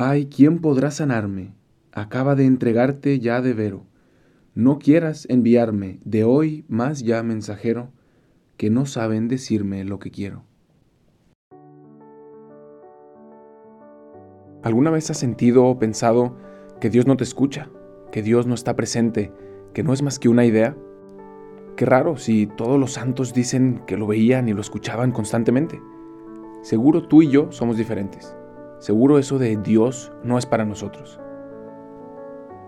Ay, ¿quién podrá sanarme? Acaba de entregarte ya de vero. No quieras enviarme de hoy más ya mensajero, que no saben decirme lo que quiero. ¿Alguna vez has sentido o pensado que Dios no te escucha, que Dios no está presente, que no es más que una idea? Qué raro si todos los santos dicen que lo veían y lo escuchaban constantemente. Seguro tú y yo somos diferentes. Seguro eso de Dios no es para nosotros.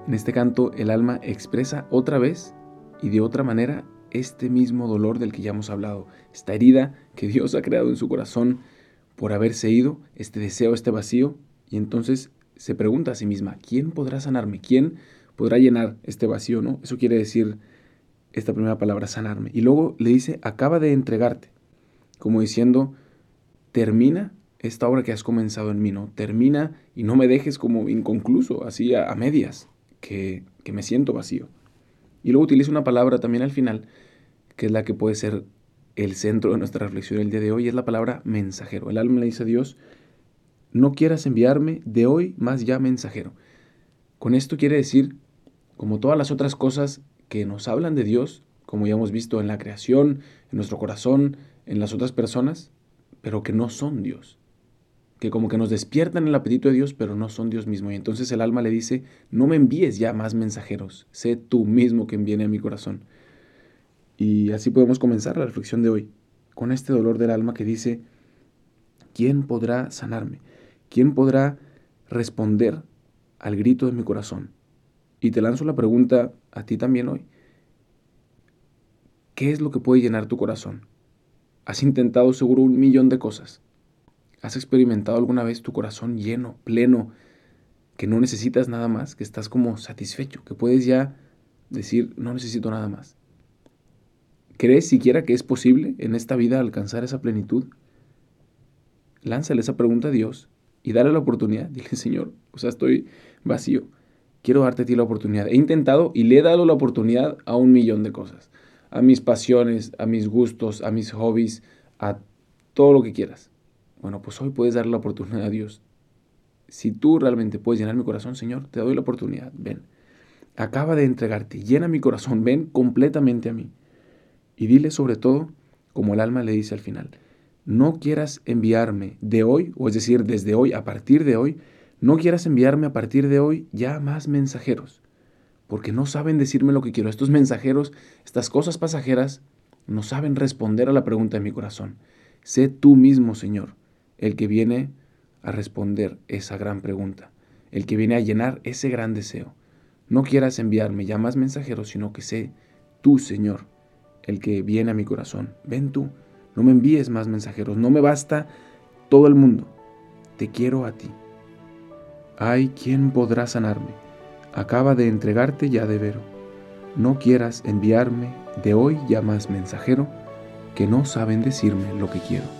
En este canto el alma expresa otra vez y de otra manera este mismo dolor del que ya hemos hablado, esta herida que Dios ha creado en su corazón por haberse ido, este deseo, este vacío, y entonces se pregunta a sí misma, ¿quién podrá sanarme? ¿Quién podrá llenar este vacío? ¿no? Eso quiere decir esta primera palabra, sanarme. Y luego le dice, acaba de entregarte, como diciendo, termina esta obra que has comenzado en mí, ¿no? Termina y no me dejes como inconcluso, así a, medias, que, que me siento vacío. Y luego utiliza una palabra también al final, que es la que puede ser el centro de nuestra reflexión el día de hoy, es la palabra mensajero. El alma le dice a Dios, no quieras enviarme de hoy más ya mensajero. Con esto quiere decir, como todas las otras cosas que nos hablan de Dios, como ya hemos visto en la creación, en nuestro corazón, en las otras personas, pero que no son Dios que como que nos despiertan el apetito de Dios, pero no son Dios mismo. Y entonces el alma le dice, no me envíes ya más mensajeros, sé tú mismo quien viene a mi corazón. Y así podemos comenzar la reflexión de hoy, con este dolor del alma que dice, ¿quién podrá sanarme? ¿Quién podrá responder al grito de mi corazón? Y te lanzo la pregunta a ti también hoy. ¿Qué es lo que puede llenar tu corazón? Has intentado seguro un millón de cosas ¿Has experimentado alguna vez tu corazón lleno, pleno, que no necesitas nada más, que estás como satisfecho, que puedes ya decir, no necesito nada más? ¿Crees siquiera que es posible en esta vida alcanzar esa plenitud? Lánzale esa pregunta a Dios y dale la oportunidad. Dile, Señor, o sea, estoy vacío. Quiero darte a ti la oportunidad. He intentado y le he dado la oportunidad a un millón de cosas. A mis pasiones, a mis gustos, a mis hobbies, a todo lo que quieras. Bueno, pues hoy puedes dar la oportunidad a Dios. Si tú realmente puedes llenar mi corazón, Señor, te doy la oportunidad. Ven. Acaba de entregarte. Llena mi corazón. Ven completamente a mí. Y dile sobre todo, como el alma le dice al final, no quieras enviarme de hoy, o es decir, desde hoy, a partir de hoy, no quieras enviarme a partir de hoy ya más mensajeros, porque no saben decirme lo que quiero. Estos mensajeros, estas cosas pasajeras, no saben responder a la pregunta de mi corazón. Sé tú mismo, Señor, el que viene a responder esa gran pregunta, el que viene a llenar ese gran deseo. No quieras enviarme ya más mensajeros, sino que sé tú, Señor, el que viene a mi corazón. Ven tú, no me envíes más mensajeros, no me basta todo el mundo, te quiero a ti. Ay, ¿quién podrá sanarme? Acaba de entregarte ya de vero. No quieras enviarme de hoy ya más mensajero, que no saben decirme lo que quiero.